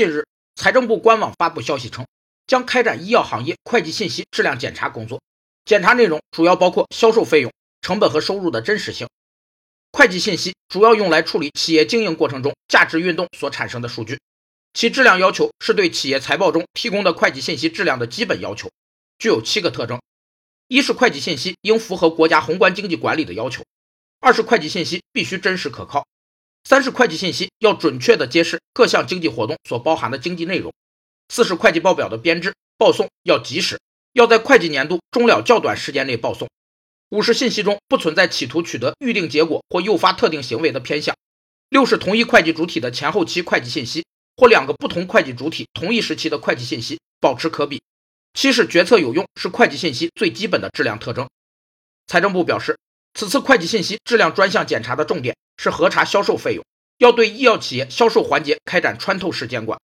近日，财政部官网发布消息称，将开展医药行业会计信息质量检查工作，检查内容主要包括销售费用、成本和收入的真实性。会计信息主要用来处理企业经营过程中价值运动所产生的数据，其质量要求是对企业财报中提供的会计信息质量的基本要求，具有七个特征：一是会计信息应符合国家宏观经济管理的要求；二是会计信息必须真实可靠；三是会计信息要准确地揭示各项经济活动所包含的经济内容；四是会计报表的编制报送要及时，要在会计年度终了较短时间内报送。五是信息中不存在企图取得预定结果或诱发特定行为的偏向。六是同一会计主体的前后期会计信息或两个不同会计主体同一时期的会计信息保持可比。七是决策有用是会计信息最基本的质量特征。财政部表示，此次会计信息质量专项检查的重点是核查销售费用，要对医药企业销售环节开展穿透式监管，